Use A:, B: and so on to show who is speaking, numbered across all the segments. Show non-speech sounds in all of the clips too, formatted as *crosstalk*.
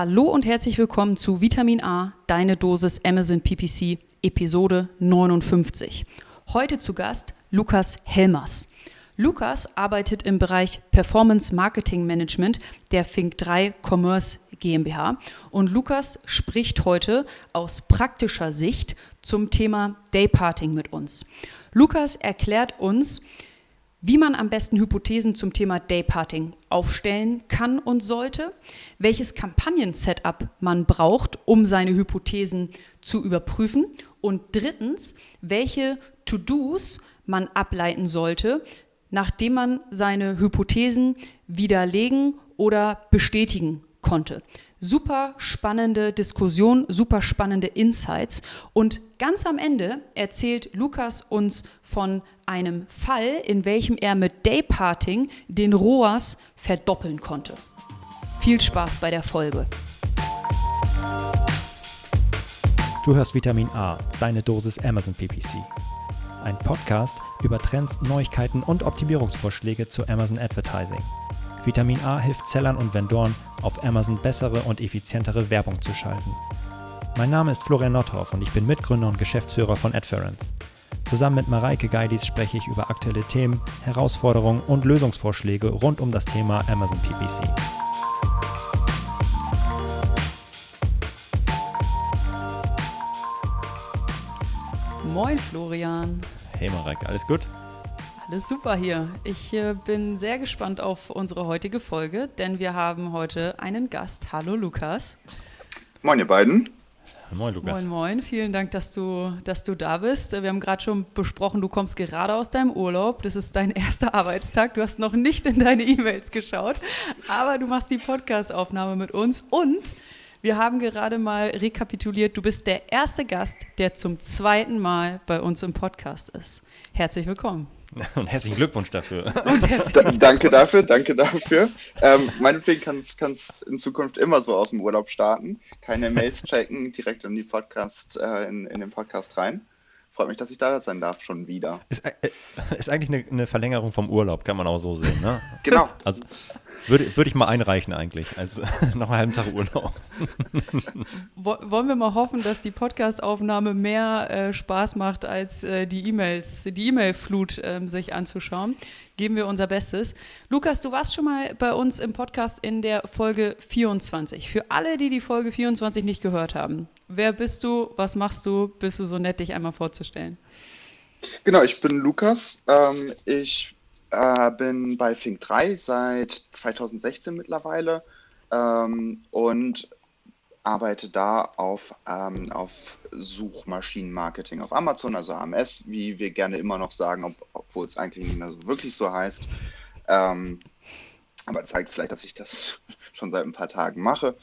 A: Hallo und herzlich willkommen zu Vitamin A, deine Dosis Amazon PPC, Episode 59. Heute zu Gast Lukas Helmers. Lukas arbeitet im Bereich Performance Marketing Management der Fink3 Commerce GmbH und Lukas spricht heute aus praktischer Sicht zum Thema Dayparting mit uns. Lukas erklärt uns, wie man am besten Hypothesen zum Thema Dayparting aufstellen kann und sollte, welches Kampagnen-Setup man braucht, um seine Hypothesen zu überprüfen und drittens, welche To-Dos man ableiten sollte, nachdem man seine Hypothesen widerlegen oder bestätigen konnte. Super spannende Diskussion, super spannende Insights. Und ganz am Ende erzählt Lukas uns von einem Fall, in welchem er mit Dayparting den ROAS verdoppeln konnte. Viel Spaß bei der Folge.
B: Du hörst Vitamin A, deine Dosis Amazon PPC. Ein Podcast über Trends, Neuigkeiten und Optimierungsvorschläge zu Amazon Advertising. Vitamin A hilft Sellern und Vendoren, auf Amazon bessere und effizientere Werbung zu schalten. Mein Name ist Florian Nothoff und ich bin Mitgründer und Geschäftsführer von Adference. Zusammen mit Mareike Geidis spreche ich über aktuelle Themen, Herausforderungen und Lösungsvorschläge rund um das Thema Amazon PPC.
A: Moin Florian.
B: Hey Mareike, alles gut?
A: Alles super hier. Ich äh, bin sehr gespannt auf unsere heutige Folge, denn wir haben heute einen Gast. Hallo Lukas.
C: Moin ihr beiden.
A: Moin Lukas. Moin moin, vielen Dank, dass du, dass du da bist. Wir haben gerade schon besprochen, du kommst gerade aus deinem Urlaub. Das ist dein erster Arbeitstag. Du hast noch nicht in deine E-Mails geschaut, aber du machst die Podcast-Aufnahme mit uns und wir haben gerade mal rekapituliert, du bist der erste Gast, der zum zweiten Mal bei uns im Podcast ist. Herzlich willkommen.
B: Und herzlichen Glückwunsch dafür. *laughs*
C: Da, danke dafür, danke dafür. Ähm, meinetwegen kann es in Zukunft immer so aus dem Urlaub starten. Keine Mails *laughs* checken, direkt in, die Podcast, äh, in, in den Podcast rein. Freut mich, dass ich da sein darf, schon wieder.
B: Ist, äh, ist eigentlich eine, eine, Verlängerung vom Urlaub, kann man auch so sehen, ne?
C: Genau.
B: Also, würde, würde ich mal einreichen eigentlich, als *laughs* noch einen halben Tag Urlaub. *laughs*
A: Wollen wir mal hoffen, dass die Podcastaufnahme mehr äh, Spaß macht, als äh, die E-Mails, die E-Mail-Flut äh, sich anzuschauen. Geben wir unser Bestes. Lukas, du warst schon mal bei uns im Podcast in der Folge 24. Für alle, die die Folge 24 nicht gehört haben, wer bist du, was machst du? Bist du so nett, dich einmal vorzustellen?
C: Genau, ich bin Lukas. Ähm, ich äh, bin bei Fink 3 seit 2016 mittlerweile ähm, und arbeite da auf, ähm, auf Suchmaschinenmarketing auf Amazon, also AMS, wie wir gerne immer noch sagen, ob, obwohl es eigentlich nicht mehr so wirklich so heißt. Ähm, aber zeigt vielleicht, dass ich das *laughs* schon seit ein paar Tagen mache.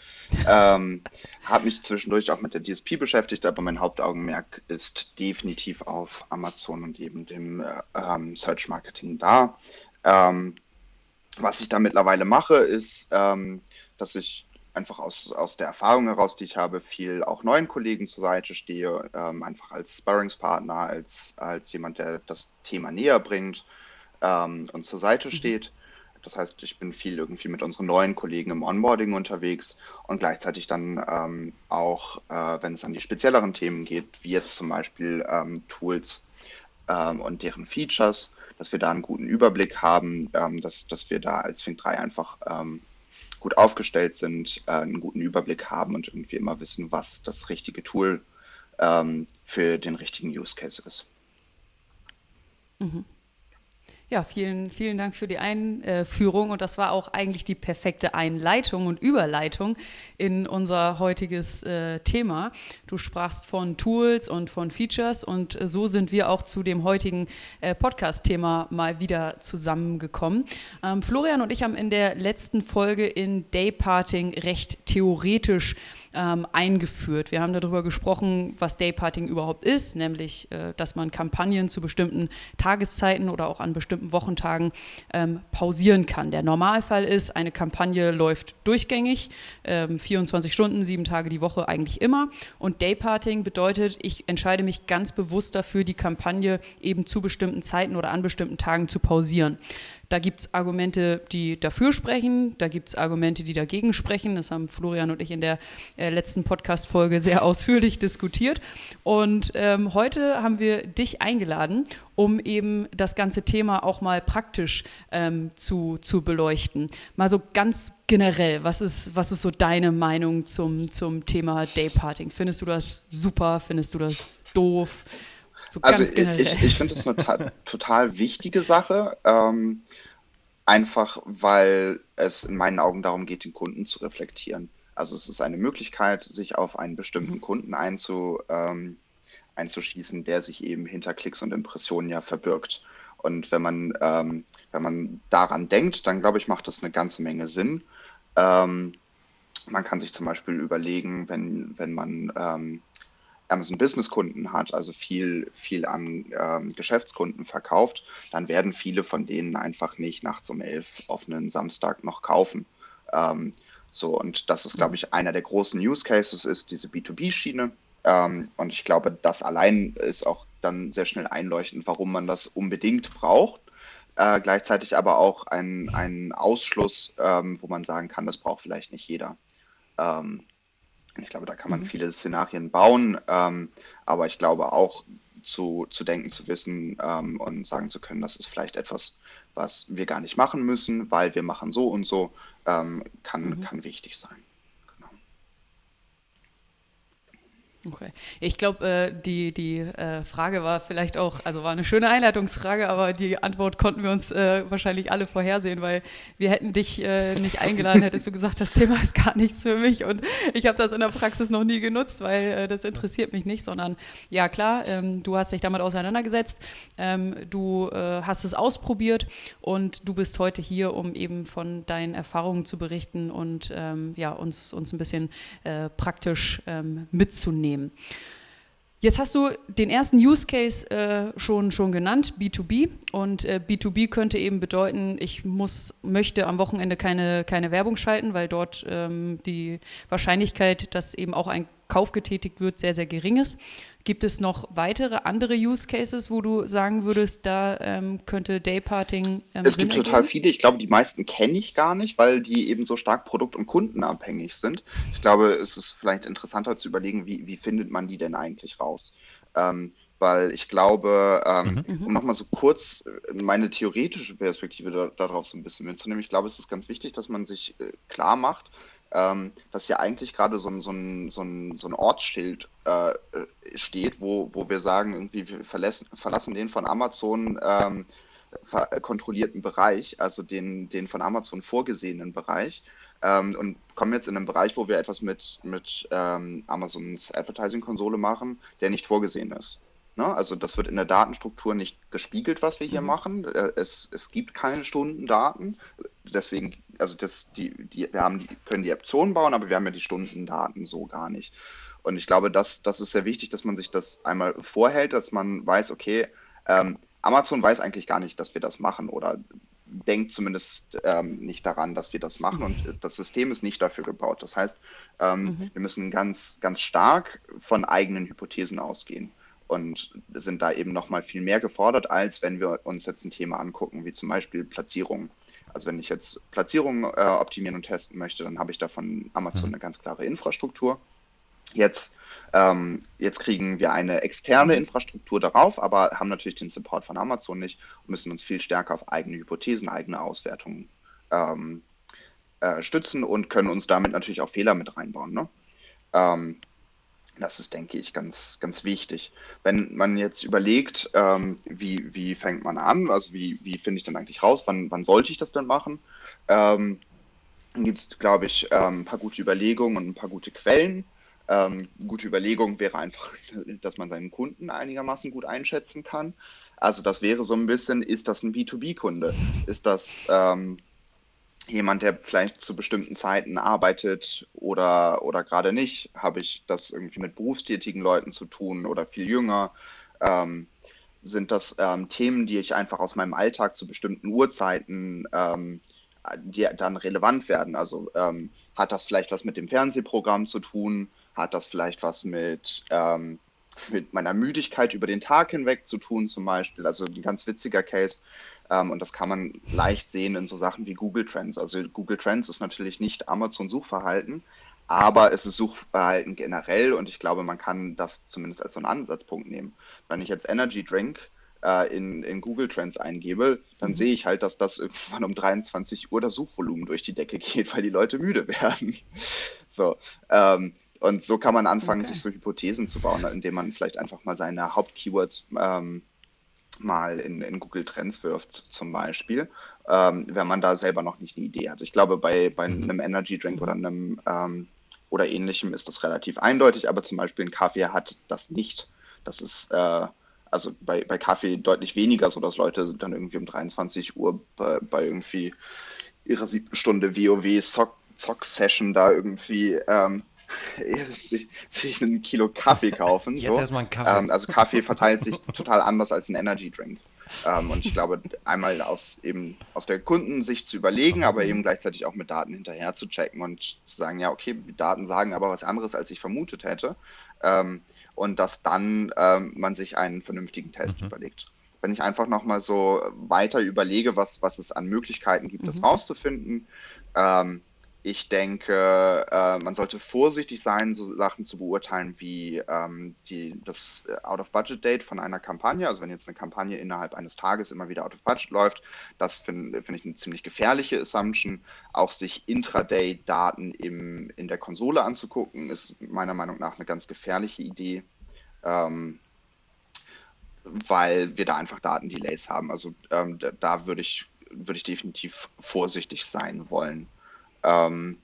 C: Ähm, habe mich zwischendurch auch mit der DSP beschäftigt, aber mein Hauptaugenmerk ist definitiv auf Amazon und eben dem äh, ähm, Search Marketing da. Ähm, was ich da mittlerweile mache, ist, ähm, dass ich einfach aus, aus der Erfahrung heraus, die ich habe, viel auch neuen Kollegen zur Seite stehe, ähm, einfach als Sparringspartner, als, als jemand, der das Thema näher bringt ähm, und zur Seite mhm. Das heißt, ich bin viel irgendwie mit unseren neuen Kollegen im Onboarding unterwegs und gleichzeitig dann ähm, auch, äh, wenn es an die spezielleren Themen geht, wie jetzt zum Beispiel ähm, Tools ähm, und deren Features, dass wir da einen guten Überblick haben, ähm, dass, dass wir da als Fink 3 einfach ähm, gut aufgestellt sind, äh, einen guten Überblick haben und irgendwie immer wissen, was das richtige Tool für den richtigen Use Case ist.
A: Mhm. Ja, vielen, vielen Dank für die Einführung und das war auch eigentlich die perfekte Einleitung und Überleitung in unser heutiges äh, Thema. Du sprachst von Tools und von Features und so sind wir auch zu dem heutigen äh, Podcast-Thema mal wieder zusammengekommen. Ähm, Florian und ich haben in der letzten Folge in Dayparting recht theoretisch ähm, eingeführt. Wir haben darüber gesprochen, was Dayparting überhaupt ist, nämlich, äh, dass man Kampagnen zu bestimmten Tageszeiten oder auch an bestimmten Wochentagen ähm, pausieren kann. Der Normalfall ist, eine Kampagne läuft durchgängig, ähm, 24 Stunden, sieben Tage die Woche eigentlich immer. Und Dayparting bedeutet, ich entscheide mich ganz bewusst dafür, die Kampagne eben zu bestimmten Zeiten oder an bestimmten Tagen zu pausieren. Da gibt es Argumente, die dafür sprechen, da gibt es Argumente, die dagegen sprechen. Das haben Florian und ich in der äh, letzten Podcast-Folge sehr *laughs* ausführlich diskutiert. Und ähm, heute haben wir dich eingeladen, um eben das ganze Thema auch mal praktisch ähm, zu, zu beleuchten. Mal so ganz generell, was ist, was ist so deine Meinung zum, zum Thema Dayparting? Findest du das super? Findest du das doof?
C: So also ich, ich finde es eine *laughs* total wichtige Sache, ähm, einfach weil es in meinen Augen darum geht, den Kunden zu reflektieren. Also es ist eine Möglichkeit, sich auf einen bestimmten mhm. Kunden einzu, ähm, einzuschießen, der sich eben hinter Klicks und Impressionen ja verbirgt. Und wenn man, ähm, wenn man daran denkt, dann glaube ich, macht das eine ganze Menge Sinn. Ähm, man kann sich zum Beispiel überlegen, wenn, wenn man ähm, Amazon Business Kunden hat, also viel, viel an ähm, Geschäftskunden verkauft, dann werden viele von denen einfach nicht nachts um elf auf einen Samstag noch kaufen. Ähm, so, und das ist, glaube ich, einer der großen Use Cases ist diese B2B-Schiene. Ähm, und ich glaube, das allein ist auch dann sehr schnell einleuchtend, warum man das unbedingt braucht. Äh, gleichzeitig aber auch ein, ein Ausschluss, ähm, wo man sagen kann, das braucht vielleicht nicht jeder. Ähm, ich glaube, da kann man mhm. viele Szenarien bauen, ähm, aber ich glaube auch zu, zu denken, zu wissen ähm, und sagen zu können, das ist vielleicht etwas, was wir gar nicht machen müssen, weil wir machen so und so, ähm, kann, mhm. kann wichtig sein.
A: Okay. Ich glaube, äh, die, die äh, Frage war vielleicht auch, also war eine schöne Einleitungsfrage, aber die Antwort konnten wir uns äh, wahrscheinlich alle vorhersehen, weil wir hätten dich nicht *laughs* eingeladen, hättest du gesagt, das Thema ist gar nichts für mich und ich habe das in der Praxis noch nie genutzt, weil das interessiert mich nicht, sondern ja klar, ähm, du hast dich damit auseinandergesetzt, ähm, du hast es ausprobiert und du bist heute hier, um eben von deinen Erfahrungen zu berichten und ähm, ja, uns, uns ein bisschen praktisch mitzunehmen nehmen. Jetzt hast du den ersten Use Case äh, schon, schon genannt, B2B. Und äh, B2B könnte eben bedeuten, ich muss, möchte am Wochenende keine, keine Werbung schalten, weil dort ähm, die Wahrscheinlichkeit, dass eben auch ein Kauf getätigt wird, sehr, sehr gering ist. Gibt es noch weitere andere Use Cases, wo du sagen würdest, da ähm, könnte Dayparting
C: ähm, Es Sinn gibt total viele. Ich glaube, die meisten kenne ich gar nicht, weil die eben so stark produkt- und kundenabhängig sind. Ich glaube, es ist vielleicht interessanter zu überlegen, wie, wie findet man die denn eigentlich raus? Ähm, weil ich glaube, ähm, mhm. um nochmal so kurz meine theoretische Perspektive da, darauf so ein bisschen mitzunehmen, ich glaube, es ist ganz wichtig, dass man sich äh, klar macht, ähm, dass ja eigentlich gerade so ein, so so so ein Ortsschild äh, steht, wo, wo wir sagen, irgendwie wir verlassen, verlassen den von Amazon ähm, kontrollierten Bereich, also den, den von Amazon vorgesehenen Bereich. Ähm, und kommen jetzt in einen Bereich, wo wir etwas mit, mit ähm, Amazons Advertising-Konsole machen, der nicht vorgesehen ist. Ne? Also das wird in der Datenstruktur nicht gespiegelt, was wir hier mhm. machen. Äh, es, es gibt keine Stundendaten. Deswegen also das, die, die, wir haben die, können die Optionen bauen, aber wir haben ja die Stundendaten so gar nicht. Und ich glaube, das, das ist sehr wichtig, dass man sich das einmal vorhält, dass man weiß, okay, ähm, Amazon weiß eigentlich gar nicht, dass wir das machen oder denkt zumindest ähm, nicht daran, dass wir das machen und das System ist nicht dafür gebaut. Das heißt, ähm, mhm. wir müssen ganz, ganz stark von eigenen Hypothesen ausgehen und sind da eben nochmal viel mehr gefordert, als wenn wir uns jetzt ein Thema angucken, wie zum Beispiel Platzierung. Also wenn ich jetzt Platzierungen äh, optimieren und testen möchte, dann habe ich da von Amazon mhm. eine ganz klare Infrastruktur. Jetzt, ähm, jetzt kriegen wir eine externe mhm. Infrastruktur darauf, aber haben natürlich den Support von Amazon nicht und müssen uns viel stärker auf eigene Hypothesen, eigene Auswertungen ähm, äh, stützen und können uns damit natürlich auch Fehler mit reinbauen. Ne? Ähm, das ist, denke ich, ganz, ganz wichtig. Wenn man jetzt überlegt, ähm, wie, wie fängt man an, also wie, wie finde ich denn eigentlich raus, wann, wann sollte ich das denn machen, ähm, dann gibt es, glaube ich, ähm, ein paar gute Überlegungen und ein paar gute Quellen. Ähm, gute Überlegung wäre einfach, *laughs* dass man seinen Kunden einigermaßen gut einschätzen kann. Also das wäre so ein bisschen, ist das ein B2B-Kunde? Ist das ähm, jemand, der vielleicht zu bestimmten Zeiten arbeitet oder, oder gerade nicht? Habe ich das irgendwie mit berufstätigen Leuten zu tun oder viel jünger? Ähm, sind das ähm, Themen, die ich einfach aus meinem Alltag zu bestimmten Uhrzeiten, ähm, die dann relevant werden? Also ähm, hat das vielleicht was mit dem Fernsehprogramm zu tun? Hat das vielleicht was mit, ähm, mit meiner Müdigkeit über den Tag hinweg zu tun zum Beispiel? Also ein ganz witziger Case Ähm, und das kann man leicht sehen in so Sachen wie Google Trends. Also Google Trends ist natürlich nicht Amazon-Suchverhalten, aber es ist Suchverhalten generell und ich glaube, man kann das zumindest als so einen Ansatzpunkt nehmen. Wenn ich jetzt Energy Drink äh, in, in Google Trends eingebe, dann mhm. sehe ich halt, dass das irgendwann um 23 Uhr das Suchvolumen durch die Decke geht, weil die Leute müde *laughs* werden. so. Ähm, und so kann man anfangen, okay. sich so Hypothesen zu bauen, indem man vielleicht einfach mal seine Hauptkeywords ähm, mal in, in, Google Trends wirft, zum Beispiel, ähm, wenn man da selber noch nicht eine Idee hat. Ich glaube, bei, bei mhm. einem Energy Drink oder einem ähm, oder ähnlichem ist das relativ eindeutig, aber zum Beispiel ein Kaffee hat das nicht. Das ist äh, also bei, bei Kaffee deutlich weniger, so dass Leute dann irgendwie um 23 Uhr bei, bei irgendwie ihrer siebten Stunde WoW-Zock-Session da irgendwie ähm, sich, sich ein Kilo Kaffee kaufen.
B: Jetzt so. erstmal ein Kaffee.
C: Ähm, also Kaffee verteilt sich total anders als ein Energy Drink. Ähm, und ich glaube, einmal aus eben aus der Kundensicht zu überlegen, aber eben gleichzeitig auch mit Daten hinterher zu checken und zu sagen, ja, okay, die Daten sagen aber was anderes, als ich vermutet hätte. Ähm, und dass dann ähm, man sich einen vernünftigen Test mhm. überlegt. Wenn ich einfach nochmal so weiter überlege, was, was es an Möglichkeiten gibt, mhm. das rauszufinden, ähm, ich denke, äh, man sollte vorsichtig sein, so Sachen zu beurteilen wie ähm, die, das äh, Out-of-Budget-Date von einer Kampagne. Also wenn jetzt eine Kampagne innerhalb eines Tages immer wieder Out-of-Budget läuft, das finde find ich eine ziemlich gefährliche Assumption. Auch sich Intraday-Daten in der Konsole anzugucken, ist meiner Meinung nach eine ganz gefährliche Idee. Ähm, weil wir da einfach Datendelays haben. Also ähm, da, da würde ich, würd ich definitiv vorsichtig sein wollen. Ähm,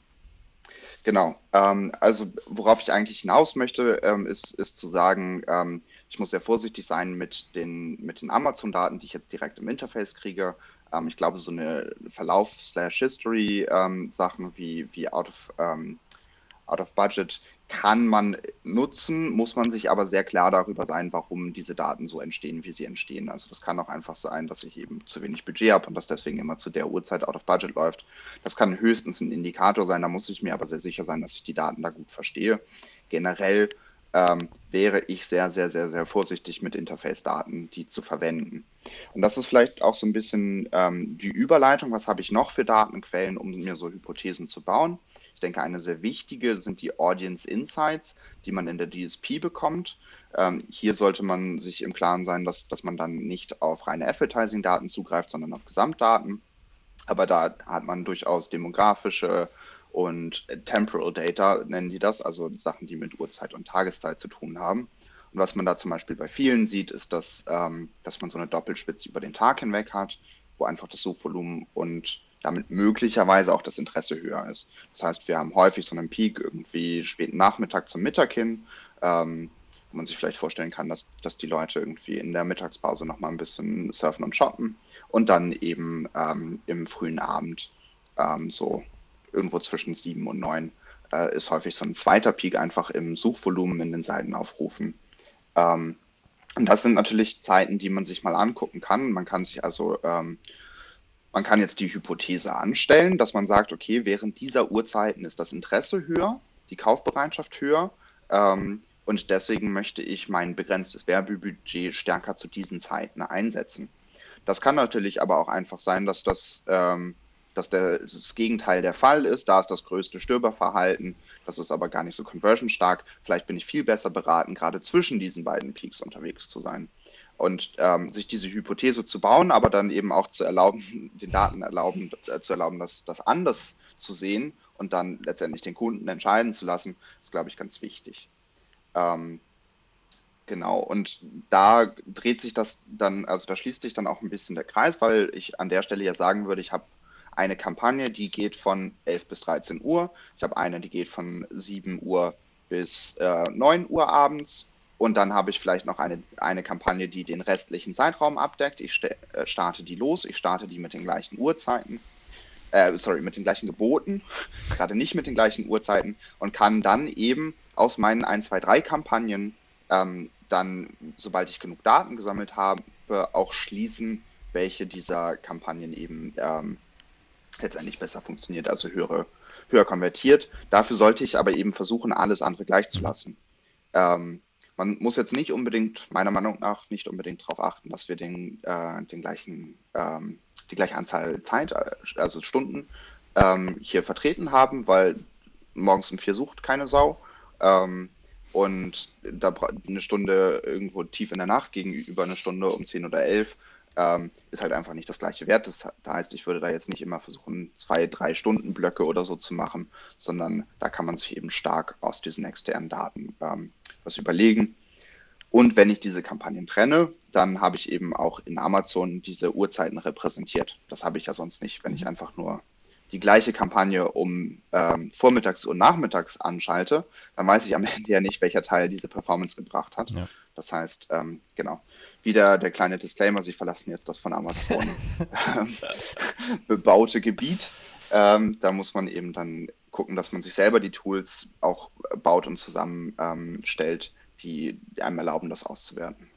C: genau. Ähm, also worauf ich eigentlich hinaus möchte, ähm, ist, ist zu sagen, ähm, ich muss sehr vorsichtig sein mit den, mit den Amazon-Daten, die ich jetzt direkt im Interface kriege. Ähm, ich glaube, so eine Verlauf-History-Sachen ähm, wie, wie out of, out of Budget kann man nutzen, muss man sich aber sehr klar darüber sein, warum diese Daten so entstehen, wie sie entstehen. Also das kann auch einfach sein, dass ich eben zu wenig Budget habe und das deswegen immer zu der Uhrzeit out of budget läuft. Das kann höchstens ein Indikator sein, da muss ich mir aber sehr sicher sein, dass ich die Daten da gut verstehe. Generell ähm, wäre ich sehr, sehr, sehr, sehr vorsichtig mit Interface-Daten, die zu verwenden. Und das ist vielleicht auch so ein bisschen ähm, die Überleitung, was habe ich noch für Datenquellen, um mir so Hypothesen zu bauen denke, eine sehr wichtige sind die Audience Insights, die man in der DSP bekommt. Ähm, hier sollte man sich im Klaren sein, dass, dass man dann nicht auf reine Advertising-Daten zugreift, sondern auf Gesamtdaten. Aber da hat man durchaus demografische und Temporal Data, nennen die das, also Sachen, die mit Uhrzeit und Tageszeit zu tun haben. Und was man da zum Beispiel bei vielen sieht, ist, dass, ähm, dass man so eine Doppelspitze über den Tag hinweg hat, wo einfach das Suchvolumen und damit möglicherweise auch das Interesse höher ist. Das heißt, wir haben häufig so einen Peak irgendwie späten Nachmittag zum Mittag hin, ähm, wo man sich vielleicht vorstellen kann, dass, dass die Leute irgendwie in der Mittagspause nochmal ein bisschen surfen und shoppen und dann eben ähm, im frühen Abend ähm, so irgendwo zwischen sieben und neun äh, ist häufig so ein zweiter Peak einfach im Suchvolumen in den Seitenaufrufen. Ähm, und das sind natürlich Zeiten, die man sich mal angucken kann. Man kann sich also ähm, man kann jetzt die Hypothese anstellen, dass man sagt, okay, während dieser Uhrzeiten ist das Interesse höher, die Kaufbereitschaft höher ähm, und deswegen möchte ich mein begrenztes Werbebudget stärker zu diesen Zeiten einsetzen. Das kann natürlich aber auch einfach sein, dass das, ähm, dass der, das Gegenteil der Fall ist. Da ist das größte Stöberverhalten, das ist aber gar nicht so conversion stark. Vielleicht bin ich viel besser beraten, gerade zwischen diesen beiden Peaks unterwegs zu sein und ähm, sich diese Hypothese zu bauen, aber dann eben auch zu erlauben, *laughs* den Daten erlauben, äh, zu erlauben, das, das anders zu sehen und dann letztendlich den Kunden entscheiden zu lassen, ist, glaube ich, ganz wichtig. Ähm, genau, und da dreht sich das dann, also da schließt sich dann auch ein bisschen der Kreis, weil ich an der Stelle ja sagen würde, ich habe eine Kampagne, die geht von 11 bis 13 Uhr. Ich habe eine, die geht von 7 Uhr bis äh, 9 Uhr abends und dann habe ich vielleicht noch eine, eine Kampagne, die den restlichen Zeitraum abdeckt. Ich äh, starte die los, ich starte die mit den gleichen Uhrzeiten, äh, sorry, mit den gleichen Geboten, *laughs* gerade nicht mit den gleichen Uhrzeiten und kann dann eben aus meinen 1, 2, 3 Kampagnen ähm, dann, sobald ich genug Daten gesammelt habe, auch schließen, welche dieser Kampagnen eben ähm, letztendlich besser funktioniert, also höhere, höher konvertiert. Dafür sollte ich aber eben versuchen, alles andere gleich zu lassen. Ähm, man muss jetzt nicht unbedingt, meiner Meinung nach, nicht unbedingt darauf achten, dass wir den, äh, den gleichen, ähm, die gleiche Anzahl Zeit, äh, also Stunden ähm, hier vertreten haben, weil morgens um vier sucht keine Sau. Ähm, und da eine Stunde irgendwo tief in der Nacht gegenüber eine Stunde um zehn oder elf ähm, ist halt einfach nicht das gleiche Wert. Das heißt, ich würde da jetzt nicht immer versuchen, zwei, drei Stunden Blöcke oder so zu machen, sondern da kann man sich eben stark aus diesen externen Daten ähm, was überlegen. Und wenn ich diese Kampagnen trenne, dann habe ich eben auch in Amazon diese Uhrzeiten repräsentiert. Das habe ich ja sonst nicht, wenn ich mhm. einfach nur die gleiche Kampagne um ähm, vormittags und nachmittags anschalte, dann weiß ich am *laughs* Ende ja nicht, welcher Teil diese Performance gebracht hat. Ja. Das heißt, ähm, genau, wieder der kleine Disclaimer, Sie verlassen jetzt das von Amazon *laughs* ähm, bebaute Gebiet. Ähm, da muss man eben dann gucken, dass man sich selber die Tools auch baut und zusammenstellt, die einem erlauben, das auszuwerten.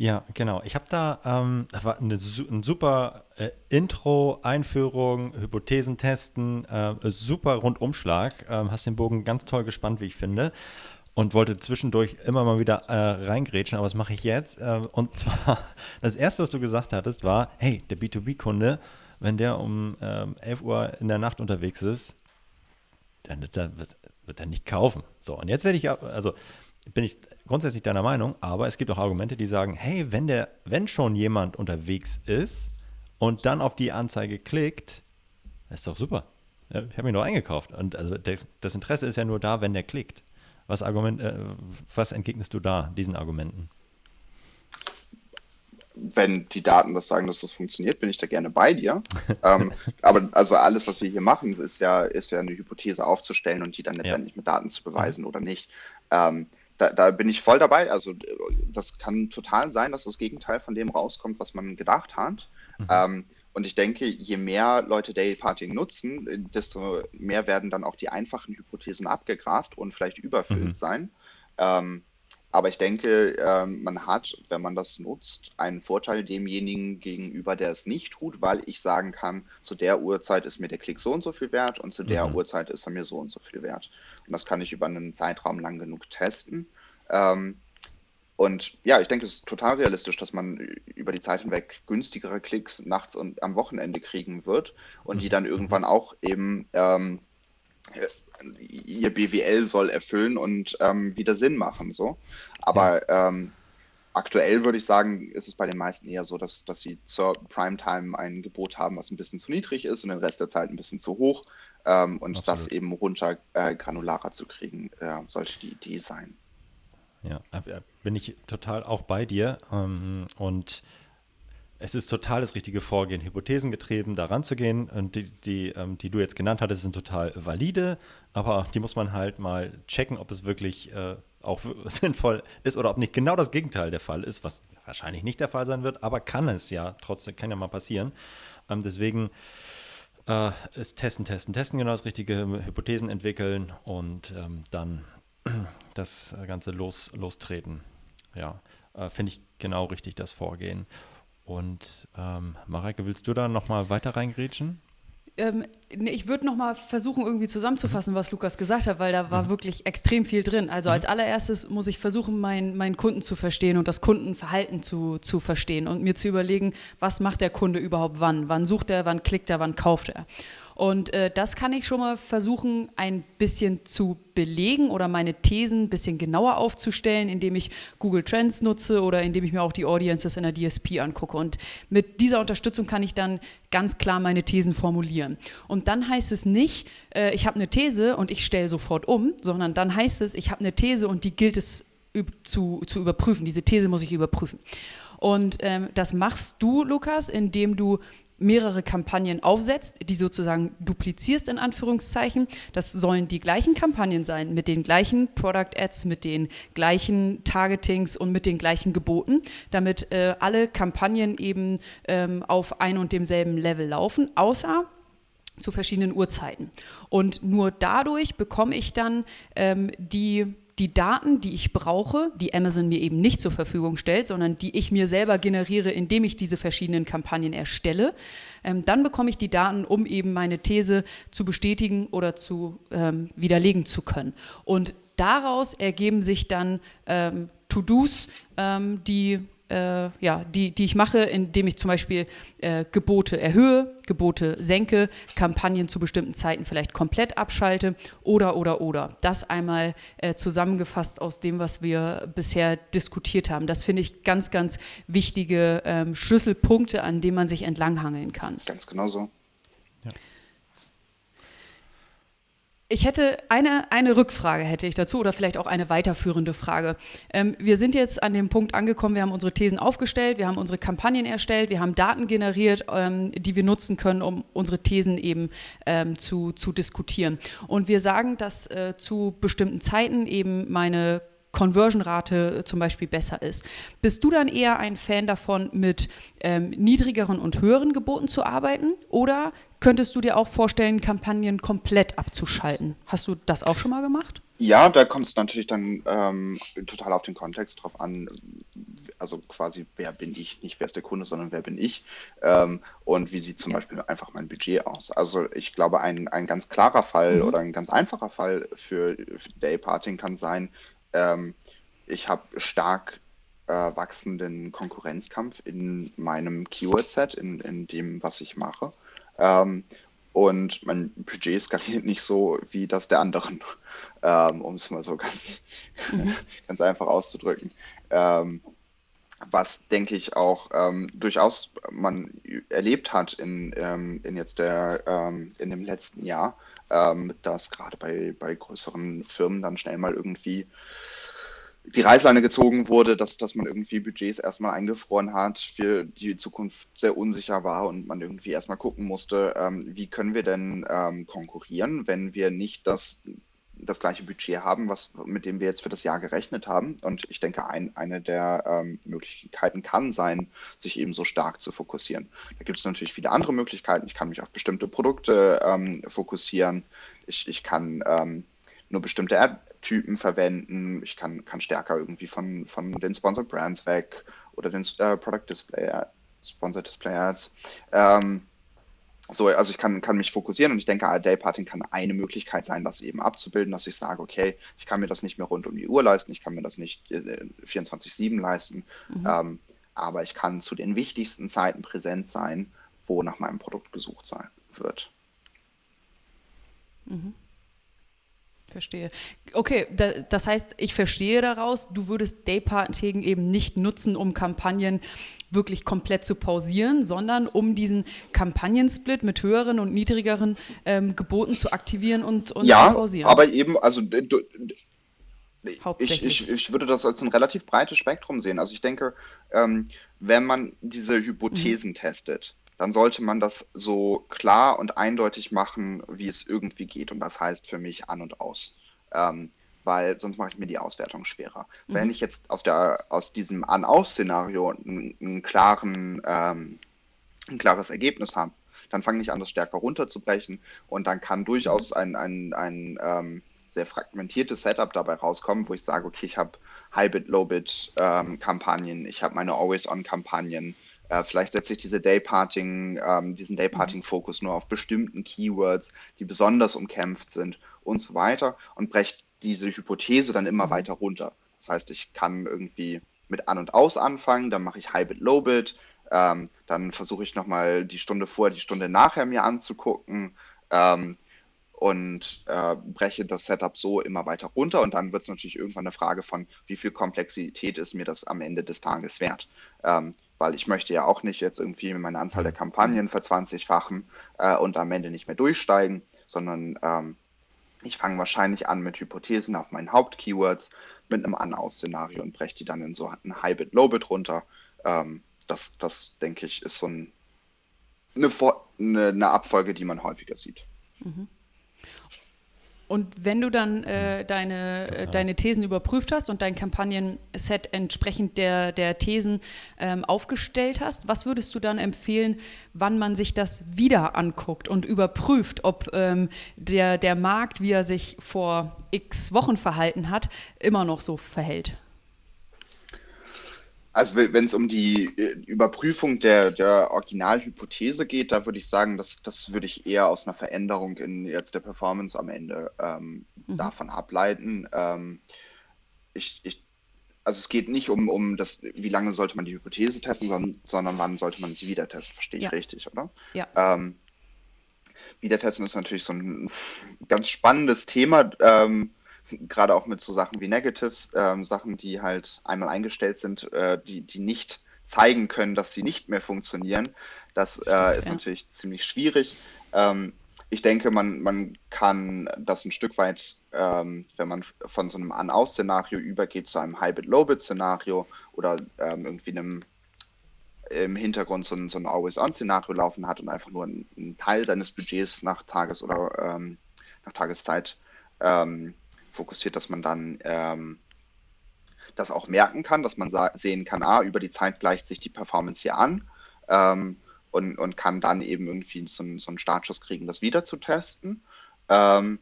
B: Ja, genau. Ich habe da ähm, eine, ein super äh, Intro, Einführung, Hypothesen testen, äh, super Rundumschlag. Ähm, hast den Bogen ganz toll gespannt, wie ich finde. Und wollte zwischendurch immer mal wieder äh, reingrätschen, aber das mache ich jetzt. Äh, und *laughs* zwar, das erste, was du gesagt hattest, war: Hey, der B2B-Kunde, wenn der um 11 ähm, Uhr in der Nacht unterwegs ist, dann wird er, wird er nicht kaufen. So, und jetzt werde ich, also bin ich grundsätzlich deiner Meinung, aber es gibt auch Argumente, die sagen, hey, wenn der, wenn schon jemand unterwegs ist und dann auf die Anzeige klickt, ist doch super. Ich habe ihn doch eingekauft. Und also der, das Interesse ist ja nur da, wenn der klickt. Was, Argument, äh, was entgegnest du da, diesen Argumenten?
C: Wenn die Daten das sagen, dass das funktioniert, bin ich da gerne bei dir. *laughs* ähm, aber also alles, was wir hier machen, ist ja, ist ja eine Hypothese aufzustellen und die dann letztendlich ja. mit Daten zu beweisen oder nicht. Ähm, da, da, bin ich voll dabei. Also das kann total sein, dass das Gegenteil von dem rauskommt, was man gedacht hat. Mhm. Ähm, und ich denke, je mehr Leute Daily Parting nutzen, desto mehr werden dann auch die einfachen Hypothesen abgegrast und vielleicht überfüllt mhm. sein. Ähm, aber ich denke, ähm, man hat, wenn man das nutzt, einen Vorteil demjenigen gegenüber, der es nicht tut, weil ich sagen kann, zu der Uhrzeit ist mir der Klick so und so viel wert und zu der mhm. Uhrzeit ist er mir so und so viel wert. Und das kann ich über einen Zeitraum lang genug testen. Ähm, und ja, ich denke, es ist total realistisch, dass man über die Zeit hinweg günstigere Klicks nachts und am Wochenende kriegen wird und die mhm. dann irgendwann auch eben ähm, ihr BWL soll erfüllen und ähm, wieder Sinn machen. So. Aber ähm, aktuell würde ich sagen, ist es bei den meisten eher so, dass, dass sie zur Primetime ein Gebot haben, was ein bisschen zu niedrig ist und den Rest der Zeit ein bisschen zu hoch. Ähm, und Absolut. das eben runter äh, granularer zu kriegen, äh, sollte die Idee sein.
B: Ja, äh, bin ich total auch bei dir. Ähm, und es ist total das richtige Vorgehen, hypothesengetrieben da ranzugehen. Und die, die, ähm, die du jetzt genannt hattest, sind total valide, aber die muss man halt mal checken, ob es wirklich äh, auch *laughs* sinnvoll ist oder ob nicht genau das Gegenteil der Fall ist, was wahrscheinlich nicht der Fall sein wird, aber kann es ja trotzdem, kann ja mal passieren. Ähm, deswegen äh, ist testen, testen, testen, genau das richtige Hypothesen entwickeln und ähm, dann *clears throat* das Ganze los, lostreten. Ja, äh, finde ich genau richtig das Vorgehen. Und ähm, Mareike, willst du da nochmal weiter reingrätschen?
A: Ähm, nee, ich würde nochmal versuchen, irgendwie zusammenzufassen, was Lukas gesagt hat, weil da war mhm. wirklich extrem viel drin. Also mhm. als allererstes muss ich versuchen, meinen mein Kunden zu verstehen und das Kundenverhalten zu, zu verstehen und mir zu überlegen, was macht der Kunde überhaupt wann? Wann sucht er, wann klickt er, wann kauft er? Und äh, das kann ich schon mal versuchen, ein bisschen zu belegen oder meine Thesen ein bisschen genauer aufzustellen, indem ich Google Trends nutze oder indem ich mir auch die Audiences in der DSP angucke. Und mit dieser Unterstützung kann ich dann ganz klar meine Thesen formulieren. Und dann heißt es nicht, äh, ich habe eine These und ich stelle sofort um, sondern dann heißt es, ich habe eine These und die gilt es zu, zu überprüfen. Diese These muss ich überprüfen. Und ähm, das machst du, Lukas, indem du mehrere Kampagnen aufsetzt, die sozusagen duplizierst in Anführungszeichen. Das sollen die gleichen Kampagnen sein, mit den gleichen Product Ads, mit den gleichen Targetings und mit den gleichen Geboten, damit äh, alle Kampagnen eben ähm, auf ein und demselben Level laufen, außer zu verschiedenen Uhrzeiten. Und nur dadurch bekomme ich dann ähm, die die Daten, die ich brauche, die Amazon mir eben nicht zur Verfügung stellt, sondern die ich mir selber generiere, indem ich diese verschiedenen Kampagnen erstelle, ähm, dann bekomme ich die Daten, um eben meine These zu bestätigen oder zu ähm, widerlegen zu können. Und daraus ergeben sich dann ähm, To-Dos, ähm, die äh, ja, die, die ich mache, indem ich zum Beispiel äh, Gebote erhöhe, Gebote senke, Kampagnen zu bestimmten Zeiten vielleicht komplett abschalte oder, oder, oder. Das einmal äh, zusammengefasst aus dem, was wir bisher diskutiert haben. Das finde ich ganz, ganz wichtige ähm, Schlüsselpunkte, an denen man sich entlanghangeln kann.
C: Ganz genau so.
A: Ich hätte eine, eine Rückfrage hätte ich dazu oder vielleicht auch eine weiterführende Frage. Ähm, wir sind jetzt an dem Punkt angekommen, wir haben unsere Thesen aufgestellt, wir haben unsere Kampagnen erstellt, wir haben Daten generiert, ähm, die wir nutzen können, um unsere Thesen eben ähm, zu, zu diskutieren. Und wir sagen, dass äh, zu bestimmten Zeiten eben meine Conversion-Rate zum Beispiel besser ist. Bist du dann eher ein Fan davon, mit ähm, niedrigeren und höheren Geboten zu arbeiten? Oder könntest du dir auch vorstellen, Kampagnen komplett abzuschalten? Hast du das auch schon mal gemacht?
C: Ja, da kommt es natürlich dann ähm, total auf den Kontext drauf an. Also quasi, wer bin ich? Nicht wer ist der Kunde, sondern wer bin ich? Ähm, und wie sieht zum Beispiel einfach mein Budget aus? Also ich glaube, ein, ein ganz klarer Fall mhm. oder ein ganz einfacher Fall für, für Dayparting kann sein, ähm, ich habe stark äh, wachsenden Konkurrenzkampf in meinem Keyword-Set, in, in dem, was ich mache. Ähm, und mein Budget skaliert nicht so wie das der anderen, *laughs* ähm, um es mal so ganz, mhm. *laughs* ganz einfach auszudrücken. Ähm, was denke ich auch ähm, durchaus man erlebt hat in, ähm, in jetzt der ähm, in dem letzten Jahr, ähm, dass gerade bei, bei größeren Firmen dann schnell mal irgendwie die Reißleine gezogen wurde, dass, dass man irgendwie Budgets erstmal eingefroren hat, für die Zukunft sehr unsicher war und man irgendwie erstmal gucken musste, ähm, wie können wir denn ähm, konkurrieren, wenn wir nicht das das gleiche Budget haben, was, mit dem wir jetzt für das Jahr gerechnet haben. Und ich denke, ein, eine der ähm, Möglichkeiten kann sein, sich eben so stark zu fokussieren. Da gibt es natürlich viele andere Möglichkeiten. Ich kann mich auf bestimmte Produkte ähm, fokussieren. Ich, ich kann ähm, nur bestimmte Ad-Typen verwenden. Ich kann, kann stärker irgendwie von, von den Sponsored Brands weg oder den äh, Product Display, Sponsored Display Ads. Ähm, so, also ich kann, kann mich fokussieren und ich denke, Dayparting kann eine Möglichkeit sein, das eben abzubilden, dass ich sage, okay, ich kann mir das nicht mehr rund um die Uhr leisten, ich kann mir das nicht 24-7 äh, leisten, mhm. ähm, aber ich kann zu den wichtigsten Zeiten präsent sein, wo nach meinem Produkt gesucht sein wird.
A: Mhm. Verstehe. Okay, da, das heißt, ich verstehe daraus, du würdest Dayparting eben nicht nutzen, um Kampagnen wirklich komplett zu pausieren, sondern um diesen Kampagnensplit mit höheren und niedrigeren ähm, Geboten zu aktivieren und, und
C: ja,
A: zu pausieren.
C: Ja, aber eben, also du, ich, ich, ich würde das als ein relativ breites Spektrum sehen. Also ich denke, ähm, wenn man diese Hypothesen mhm. testet, dann sollte man das so klar und eindeutig machen, wie es irgendwie geht. Und das heißt für mich an und aus. Ähm, weil sonst mache ich mir die Auswertung schwerer. Mhm. Wenn ich jetzt aus, der, aus diesem An-Aus-Szenario einen, einen klaren, ähm, ein klares Ergebnis habe, dann fange ich an, das stärker runterzubrechen und dann kann durchaus ein, ein, ein ähm, sehr fragmentiertes Setup dabei rauskommen, wo ich sage, okay, ich habe High-Bit, Low-Bit-Kampagnen, ähm, ich habe meine Always-On-Kampagnen, äh, vielleicht setze ich diese Dayparting, ähm, diesen Dayparting-Fokus nur auf bestimmten Keywords, die besonders umkämpft sind und so weiter und breche diese Hypothese dann immer mhm. weiter runter. Das heißt, ich kann irgendwie mit An- und Aus anfangen, dann mache ich High-Bit, Low-Bit, ähm, dann versuche ich nochmal die Stunde vorher, die Stunde nachher mir anzugucken ähm, und äh, breche das Setup so immer weiter runter und dann wird es natürlich irgendwann eine Frage von, wie viel Komplexität ist mir das am Ende des Tages wert. Ähm, weil ich möchte ja auch nicht jetzt irgendwie meine Anzahl der Kampagnen verzwanzigfachen äh, und am Ende nicht mehr durchsteigen, sondern ähm, ich fange wahrscheinlich an mit Hypothesen auf meinen Hauptkeywords mit einem An-Aus-Szenario und breche die dann in so ein High-Bit, Low-Bit runter. Ähm, das, das, denke ich, ist so ein, eine, eine, eine, Abfolge, die man häufiger sieht. Mhm.
A: Und wenn du dann äh, deine, äh, deine Thesen überprüft hast und dein Kampagnenset entsprechend der, der Thesen ähm, aufgestellt hast, was würdest du dann empfehlen, wann man sich das wieder anguckt und überprüft, ob ähm, der, der Markt, wie er sich vor x Wochen verhalten hat, immer noch so verhält?
C: Also wenn es um die äh, Überprüfung der, der Originalhypothese geht, da würde ich sagen, das, das würde ich eher aus einer Veränderung in jetzt der Performance am Ende ähm, mhm. davon ableiten. Ähm, ich, ich, also es geht nicht um, um das, wie lange sollte man die Hypothese testen, sondern, sondern wann sollte man sie wieder testen. Verstehe ich ja. richtig, oder?
A: Ja.
C: Ähm, Wiedertesten ist natürlich so ein ganz spannendes Thema, ähm, gerade auch mit so Sachen wie Negatives, ähm, Sachen, die halt einmal eingestellt sind, äh, die, die nicht zeigen können, dass sie nicht mehr funktionieren. Das äh, ist ja. natürlich ziemlich schwierig. Ähm, ich denke, man, man kann das ein Stück weit, ähm, wenn man von so einem An-Aus-Szenario übergeht zu einem High-Bit-Low-Bit-Szenario oder ähm, irgendwie einem im Hintergrund so ein, so ein Always-On-Szenario laufen hat und einfach nur einen, Teil seines Budgets nach Tages- oder ähm, nach Tageszeit ähm, fokussiert, dass man dann ähm, das auch merken kann, dass man sehen kann, ah, über die Zeit gleicht sich die Performance hier an ähm, und, und kann dann eben irgendwie so, so einen Startschuss kriegen, das wieder zu testen. Ähm,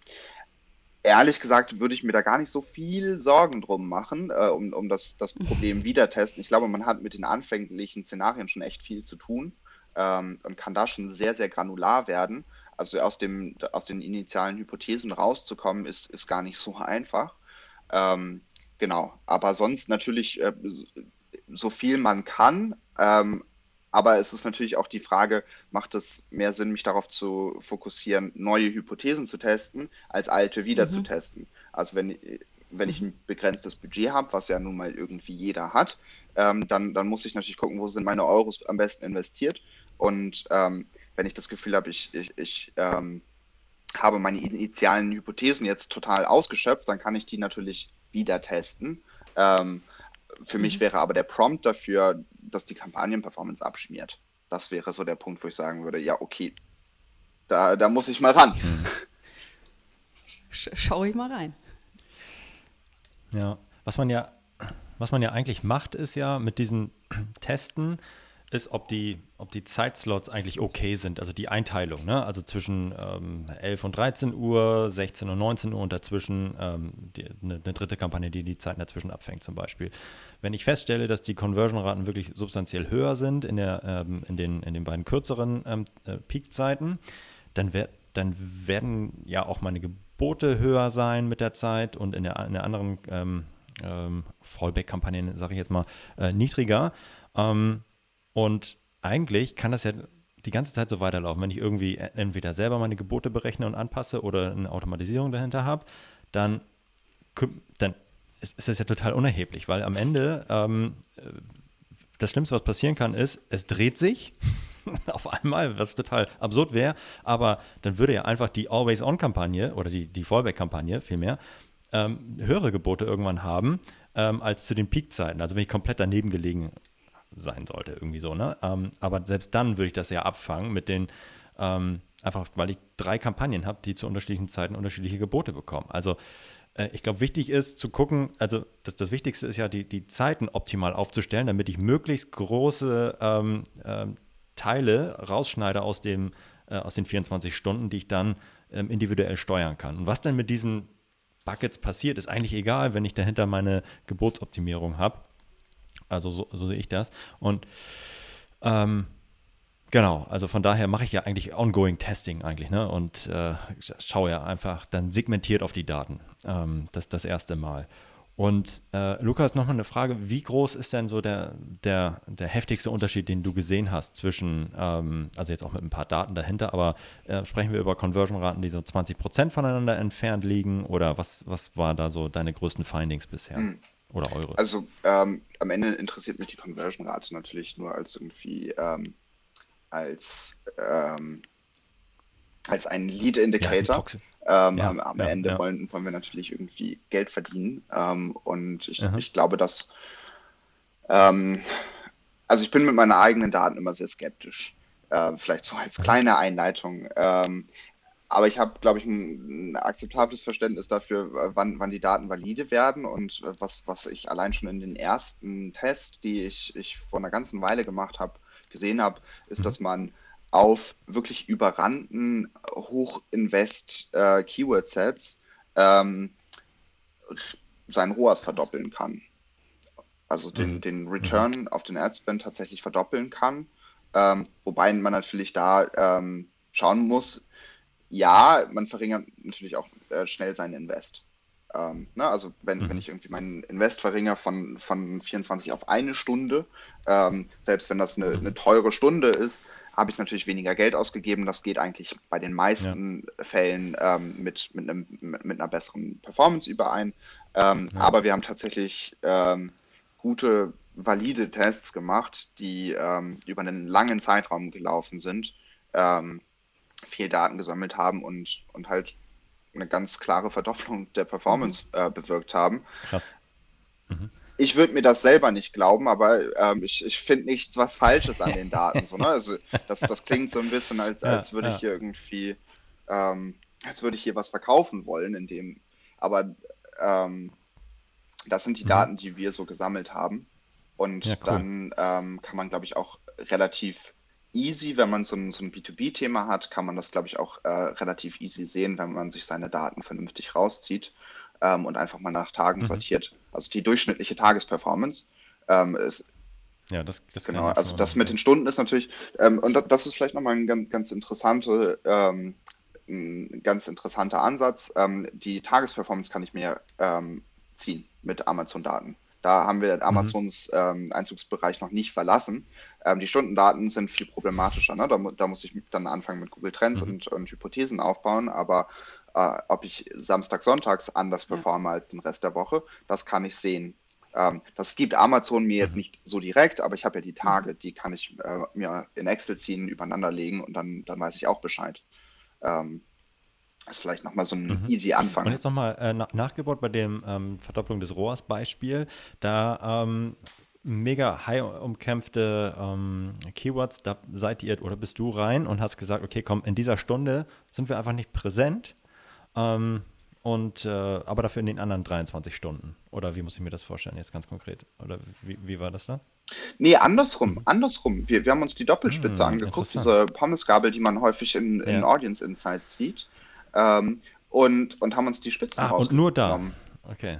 C: ehrlich gesagt würde ich mir da gar nicht so viel Sorgen drum machen, äh, um, um das, das Problem *laughs* wieder testen. Ich glaube, man hat mit den anfänglichen Szenarien schon echt viel zu tun ähm, und kann da schon sehr, sehr granular werden. Also aus, dem, aus den initialen Hypothesen rauszukommen, ist, ist gar nicht so einfach. Ähm, genau, aber sonst natürlich äh, so viel man kann, ähm, aber es ist natürlich auch die Frage, macht es mehr Sinn, mich darauf zu fokussieren, neue Hypothesen zu testen, als alte wieder mhm. zu testen? Also wenn, wenn ich ein begrenztes Budget habe, was ja nun mal irgendwie jeder hat, ähm, dann, dann muss ich natürlich gucken, wo sind meine Euros am besten investiert. Und ähm, wenn ich das Gefühl habe, ich, ich, ich ähm, habe meine initialen Hypothesen jetzt total ausgeschöpft, dann kann ich die natürlich wieder testen. Ähm, für mich mhm. wäre aber der Prompt dafür, dass die Kampagnenperformance abschmiert. Das wäre so der Punkt, wo ich sagen würde, ja, okay, da, da muss ich mal ran.
A: Schau ich mal rein.
B: Ja, was man ja, was man ja eigentlich macht, ist ja mit diesem Testen, ist, ob die, ob die Zeitslots eigentlich okay sind, also die Einteilung, ne? also zwischen ähm, 11 und 13 Uhr, 16 und 19 Uhr und dazwischen ähm, die, eine, eine, dritte Kampagne, die die Zeiten dazwischen abfängt zum Beispiel. Wenn ich feststelle, dass die Conversion-Raten wirklich substanziell höher sind in, der, ähm, in, den, in den beiden kürzeren ähm, äh, Peak-Zeiten, dann, wer, dann werden ja auch meine Gebote höher sein mit der Zeit und in der, in der anderen ähm, ähm, Fallback-Kampagnen, sage ich jetzt mal, äh, niedriger. Ähm, und eigentlich kann das ja die ganze Zeit so weiterlaufen. Wenn ich irgendwie entweder selber meine Gebote berechne und anpasse oder eine Automatisierung dahinter habe, dann, dann ist, das ja total unerheblich, weil am Ende ähm, das Schlimmste, was passieren kann, ist, es dreht sich *laughs* auf einmal, was total absurd wäre, aber dann würde ja einfach die Always-On-Kampagne oder die, die Fallback-Kampagne vielmehr ähm, höhere Gebote irgendwann haben ähm, als zu den Peak-Zeiten. Also wenn ich komplett daneben gelegen sein sollte, irgendwie so, ne? Ähm, aber selbst dann würde ich das ja abfangen mit den, ähm, einfach weil ich drei Kampagnen habe, die zu unterschiedlichen Zeiten unterschiedliche Gebote bekommen. Also äh, ich glaube, wichtig ist zu gucken, also das, das Wichtigste ist ja, die, die Zeiten optimal aufzustellen, damit ich möglichst große ähm, ähm Teile rausschneide aus, dem, äh, aus den 24 Stunden, die ich dann ähm, individuell steuern kann. Und was dann mit diesen Buckets passiert, ist eigentlich egal, wenn ich dahinter meine Gebotsoptimierung habe. Also so, so sehe ich das. Und ähm, Genau, also von daher mache ich ja eigentlich ongoing Testing eigentlich, ne? Und äh, schaue ja einfach dann segmentiert auf die Daten. Ähm, das das erste Mal. Und äh, Lukas, nochmal eine Frage: Wie groß ist denn so der, der, der heftigste Unterschied, den du gesehen hast zwischen, ähm, also jetzt auch mit ein paar Daten dahinter, aber äh, sprechen wir über Conversion-Raten, die so 20 Prozent voneinander entfernt liegen? Oder was, was war da so deine größten Findings bisher? Hm. Oder eure?
C: Also ähm, am Ende interessiert mich die Conversion-Rate natürlich nur als irgendwie ähm, als, ähm, als ein Lead-Indicator. Ja, ähm, ja, am, am ja, Ende wollen, wollen wir natürlich irgendwie Geld verdienen. Ähm, und ich, ich glaube, dass ähm, also ich bin mit meinen eigenen Daten immer sehr skeptisch. Äh, vielleicht so als kleine Einleitung. Ähm, aber ich habe, glaube ich, ein, ein, akzeptables Verständnis dafür, wann, wann die Daten valide werden und äh, was, was ich allein schon in den ersten Tests, die ich, ich vor einer ganzen Weile gemacht habe, gesehen habe, ist, mhm. dass man auf wirklich überrannten Hochinvest-Keyword-Sets äh, ähm, seinen ROAS verdoppeln kann. Also den, mhm. den Return mhm. auf den Adspend tatsächlich verdoppeln kann. Ähm, wobei man natürlich da ähm, schauen muss, ja, man verringert natürlich auch äh, schnell seinen Invest. Ähm, ne? Also wenn,
B: Mhm.
C: wenn ich irgendwie meinen Invest verringere von, von 24 auf eine Stunde, ähm, selbst wenn das eine,
B: Mhm.
C: eine teure Stunde ist, habe ich natürlich weniger Geld ausgegeben. Das geht eigentlich bei den
B: Ja.
C: meisten Fällen ähm, mit, mit, einem, mit, mit einer besseren Performance überein. Ähm,
B: Ja.
C: aber wir haben tatsächlich ähm, gute, valide Tests gemacht, die ähm, über einen langen Zeitraum gelaufen sind, ähm, viel Daten gesammelt haben und, und halt eine ganz klare Verdopplung der Performance äh, bewirkt haben.
B: Krass. Mhm.
C: Ich würde mir das selber nicht glauben, aber ähm, ich, ich finde nichts was Falsches an den Daten. So, ne? Also das, das klingt so ein bisschen, als,
B: Ja,
C: als würde ich
B: ja.
C: hier irgendwie, ähm, als würde ich hier was verkaufen wollen, in dem, aber ähm, das sind die
B: Mhm.
C: Daten, die wir so gesammelt haben. Und
B: Ja, cool.
C: dann ähm, kann man, glaube ich, auch relativ easy, wenn man so ein, so ein B2B-Thema hat, kann man das, glaube ich, auch äh, relativ easy sehen, wenn man sich seine Daten vernünftig rauszieht ähm, und einfach mal nach Tagen
B: Mhm.
C: sortiert. Also die durchschnittliche Tagesperformance ist,
B: Ja, das, das
C: genau, also
B: so-
C: das mit den Stunden ist natürlich, ähm, und da- das ist vielleicht nochmal ein ganz, ganz interessante, ähm, ein ganz interessanter Ansatz. Ähm, die Tagesperformance kann ich mir ähm, ziehen mit Amazon-Daten. Da haben wir Amazons ähm, Einzugsbereich noch nicht verlassen. Ähm, die Stundendaten sind viel problematischer. Ne? Da, da muss ich dann anfangen mit Google Trends
B: Mhm.
C: und, und Hypothesen aufbauen. Aber äh, ob ich Samstag, Sonntags anders performe als den Rest der Woche, das kann ich sehen. Ähm, das gibt Amazon mir jetzt
B: Mhm.
C: nicht so direkt, aber ich habe ja die Tage, die kann ich äh, mir in Excel ziehen, übereinander legen und dann, dann weiß ich auch Bescheid. Ähm, ist vielleicht nochmal so ein
B: Mhm.
C: easy Anfang.
B: Und jetzt nochmal äh, na- nachgebaut bei dem ähm, Verdopplung des ROAS-Beispiel. Da ähm, mega high umkämpfte ähm, Keywords, da seid ihr oder bist du rein und hast gesagt, okay, komm, in dieser Stunde sind wir einfach nicht präsent. Ähm, und äh, aber dafür in den anderen 23 Stunden. Oder wie muss ich mir das vorstellen, jetzt ganz konkret? Oder wie, wie war das dann?
C: Nee, andersrum, andersrum. Wir, wir haben uns die Doppelspitze
B: Hm,
C: angeguckt, diese Pommesgabel, die man häufig in, in
B: Ja.
C: Audience Insights sieht. Ähm, und, und haben uns die Spitzen
B: Ah, und nur da. Okay,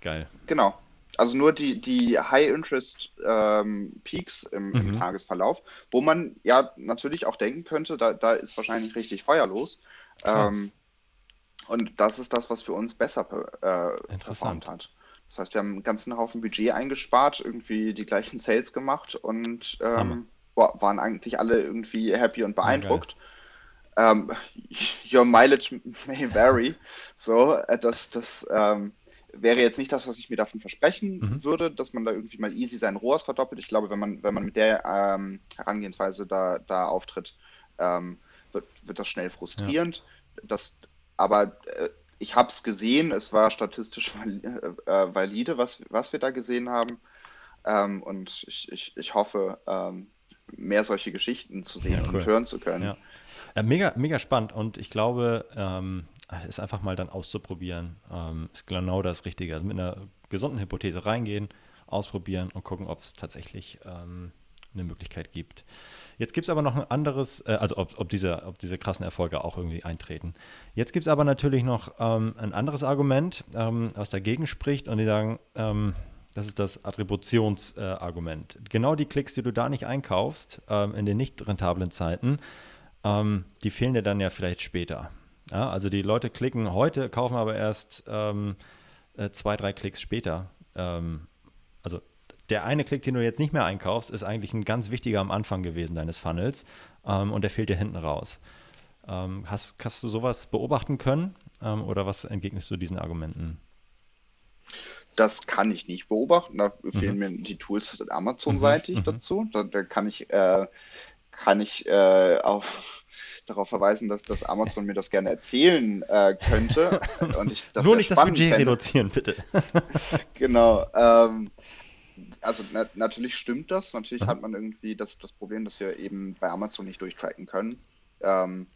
B: geil.
C: Genau. Also nur die, die High-Interest-Peaks im, im
B: Mhm.
C: Tagesverlauf, wo man ja natürlich auch denken könnte, da, da ist wahrscheinlich richtig Feuer los. Ähm, und das ist das, was für uns besser äh,
B: Interessant.
C: performt hat. Das heißt, wir haben einen ganzen Haufen Budget eingespart, irgendwie die gleichen Sales gemacht und ähm, wa- waren eigentlich alle irgendwie happy und beeindruckt. Ähm, your mileage may vary. So, äh, das, das ähm, wäre jetzt nicht das, was ich mir davon versprechen
B: Mhm.
C: würde, dass man da irgendwie mal easy sein ROAS verdoppelt. Ich glaube, wenn man, wenn man mit der ähm, Herangehensweise da, da auftritt, ähm, wird, wird das schnell frustrierend. Das, aber äh, ich habe es gesehen, es war statistisch *laughs* val- äh, valide, was, was wir da gesehen haben. Ähm, und ich, ich, ich hoffe, ähm, mehr solche Geschichten zu sehen
B: Ja, cool.
C: und hören zu können.
B: Ja. Äh, mega, mega spannend und ich glaube, ähm, es ist einfach mal dann auszuprobieren, ähm, ist genau das Richtige. Also mit einer gesunden Hypothese reingehen, ausprobieren und gucken, ob es tatsächlich ähm, eine Möglichkeit gibt. Jetzt gibt es aber noch ein anderes, äh, also ob, ob, diese, ob diese krassen Erfolge auch irgendwie eintreten. Jetzt gibt es aber natürlich noch ähm, ein anderes Argument, ähm, was dagegen spricht und die sagen, ähm, das ist das Attributionsargument. Äh, genau die Klicks, die du da nicht einkaufst, ähm, in den nicht rentablen Zeiten, ähm, die fehlen dir dann ja vielleicht später. Ja, also die Leute klicken heute, kaufen aber erst ähm, äh, zwei, drei Klicks später. Ähm, also der eine Klick, den du jetzt nicht mehr einkaufst, ist eigentlich ein ganz wichtiger am Anfang gewesen deines Funnels ähm, und der fehlt dir hinten raus. Ähm, hast, hast du sowas beobachten können ähm, oder was entgegnest du diesen Argumenten?
C: Das kann ich nicht beobachten. Da fehlen mir die Tools Amazon-seitig
B: Mhm, mhm.
C: dazu. Da, da kann ich, äh, kann ich äh, auf, darauf verweisen, dass, dass Amazon mir das gerne erzählen äh, könnte. *laughs* Und ich das
B: Nur nicht das Budget
C: fände.
B: reduzieren, bitte. *laughs*
C: Genau. Ähm, also na, natürlich stimmt das. Natürlich
B: Mhm.
C: hat man irgendwie das, das Problem, dass wir eben bei Amazon nicht durchtracken können ähm,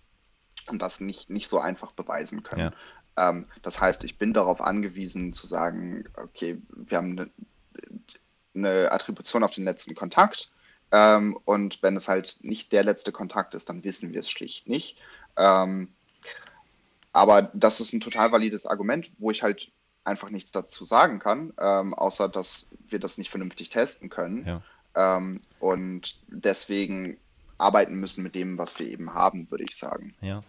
C: und das nicht, nicht so einfach beweisen können. Ähm, das heißt, ich bin darauf angewiesen zu sagen, okay, wir haben eine, eine Attribution auf den letzten Kontakt ähm, und wenn es halt nicht der letzte Kontakt ist, dann wissen wir es schlicht nicht. Ähm, aber das ist ein total valides Argument, wo ich halt einfach nichts dazu sagen kann, ähm, außer dass wir das nicht vernünftig testen können.
B: Ja.
C: Ähm, und deswegen arbeiten müssen mit dem, was wir eben haben, würde ich sagen.
B: Ja,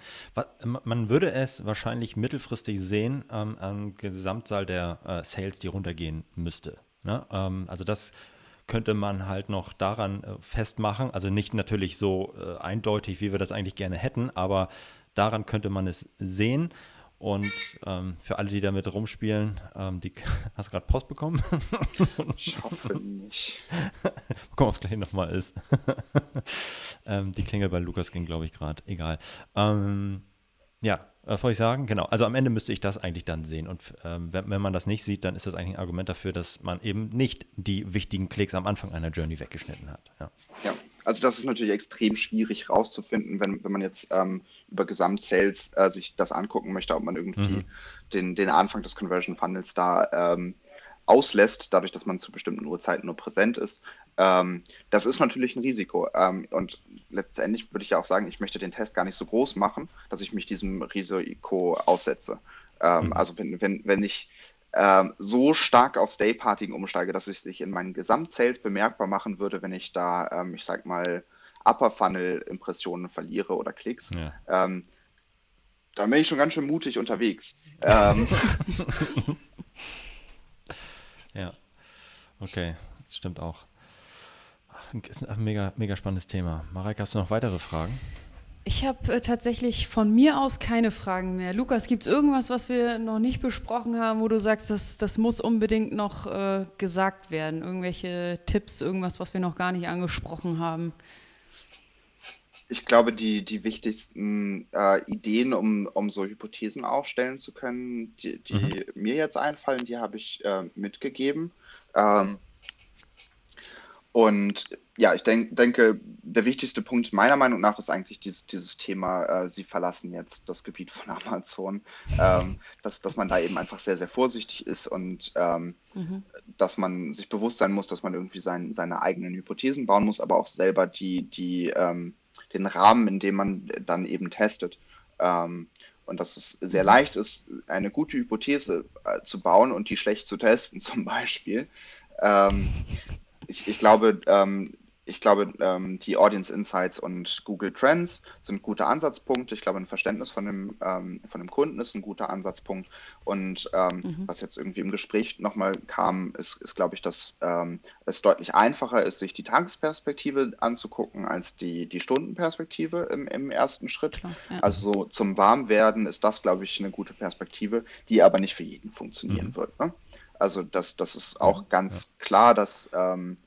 B: man würde es wahrscheinlich mittelfristig sehen ähm, am Gesamtzahl der äh, Sales, die runtergehen müsste. Ne? Ähm, also das könnte man halt noch daran äh, festmachen. Also nicht natürlich so äh, eindeutig, wie wir das eigentlich gerne hätten, aber daran könnte man es sehen. Und ähm, für alle, die damit rumspielen, ähm, die, *laughs* hast du gerade Post bekommen?
C: ich hoffe nicht. *laughs*
B: Gucken, ob es gleich nochmal ist. *laughs* ähm, die Klingel bei Lukas ging, glaube ich, gerade. Egal. Ähm, ja, was wollte ich sagen? Genau. Also am Ende müsste ich das eigentlich dann sehen. Und ähm, wenn, wenn, man das nicht sieht, dann ist das eigentlich ein Argument dafür, dass man eben nicht die wichtigen Klicks am Anfang einer Journey weggeschnitten hat. Ja,
C: ja also das ist natürlich extrem schwierig rauszufinden, wenn, wenn man jetzt ähm, über Gesamtsales äh, sich das angucken möchte, ob man irgendwie mhm. den, den Anfang des Conversion Funnels da ähm, auslässt, dadurch, dass man zu bestimmten Uhrzeiten nur präsent ist. Ähm, das ist natürlich ein Risiko. Ähm, und letztendlich würde ich ja auch sagen, ich möchte den Test gar nicht so groß machen, dass ich mich diesem Risiko aussetze. Ähm, mhm. Also wenn, wenn, wenn ich ähm, so stark aufs Dayparting umsteige, dass es sich in meinen Gesamtsales bemerkbar machen würde, wenn ich da, ähm, ich sag mal, Upper Funnel Impressionen verliere oder Klicks. Ja. Ähm, da bin ich schon ganz schön mutig unterwegs. *laughs* *laughs*
B: ja, okay, das stimmt auch. Ist ein mega, mega spannendes Thema. Mareike, hast du noch weitere Fragen?
A: Ich habe äh, tatsächlich von mir aus keine Fragen mehr. Lukas, gibt es irgendwas, was wir noch nicht besprochen haben, wo du sagst, das, das muss unbedingt noch äh, gesagt werden? Irgendwelche Tipps, irgendwas, was wir noch gar nicht angesprochen haben?
C: Ich glaube, die, die wichtigsten äh, Ideen, um, um so Hypothesen aufstellen zu können, die, die mhm. mir jetzt einfallen, die habe ich äh, mitgegeben. Ähm, und ja, ich denk, denke, der wichtigste Punkt meiner Meinung nach ist eigentlich dieses, dieses Thema, äh, sie verlassen jetzt das Gebiet von *laughs* Amazon, ähm, dass, dass man da eben einfach sehr, sehr vorsichtig ist und ähm, mhm. dass man sich bewusst sein muss, dass man irgendwie sein, seine eigenen Hypothesen bauen muss, aber auch selber die, die, ähm, den Rahmen, in dem man dann eben testet. Ähm, und dass es sehr mhm. leicht ist, eine gute Hypothese äh, zu bauen und die schlecht zu testen, *laughs* zum Beispiel. Ähm, ich, ich glaube, ähm, ich glaube, ähm, die Audience Insights und Google Trends sind gute Ansatzpunkte. Ich glaube, ein Verständnis von dem, ähm, von dem Kunden ist ein guter Ansatzpunkt. Und ähm, mhm. was jetzt irgendwie im Gespräch nochmal kam, ist, ist glaube ich, dass ähm, es deutlich einfacher ist, sich die Tagesperspektive anzugucken als die, die Stundenperspektive im, im ersten Schritt. Klar, ja. Also so zum Warmwerden ist das, glaube ich, eine gute Perspektive, die aber nicht für jeden funktionieren mhm. wird. Ne? Also das, das ist auch ganz ja. klar, dass ähm,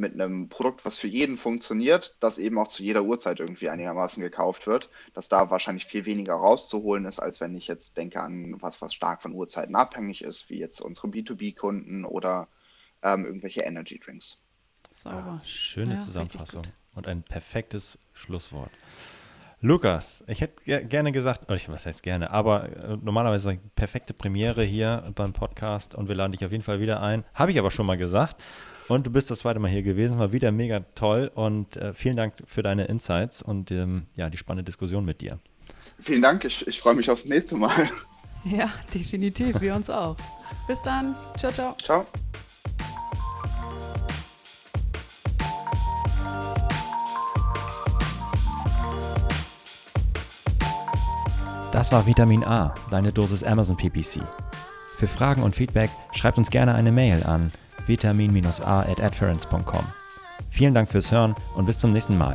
C: mit einem Produkt, was für jeden funktioniert, das eben auch zu jeder Uhrzeit irgendwie einigermaßen gekauft wird, dass da wahrscheinlich viel weniger rauszuholen ist, als wenn ich jetzt denke an was, was stark von Uhrzeiten abhängig ist, wie jetzt unsere B2B-Kunden oder ähm, irgendwelche Energy Drinks.
B: Sauber. Ah, schöne ja, Zusammenfassung und ein perfektes Schlusswort. Lukas, ich hätte gerne gesagt, was heißt gerne, aber äh, normalerweise eine perfekte Premiere hier beim Podcast und wir laden dich auf jeden Fall wieder ein. Habe ich aber schon mal gesagt. Und du bist das zweite Mal hier gewesen, war wieder mega toll und äh, vielen Dank für deine Insights und ähm, ja, die spannende Diskussion mit dir.
C: Vielen Dank, ich, ich freue mich aufs nächste Mal. *laughs*
A: Ja, definitiv, wir uns auch. Bis dann, ciao, ciao.
C: Ciao.
B: Das war Vitamin A, deine Dosis Amazon PPC. Für Fragen und Feedback schreibt uns gerne eine Mail an vitamin-a at Vielen Dank fürs Hören und bis zum nächsten Mal.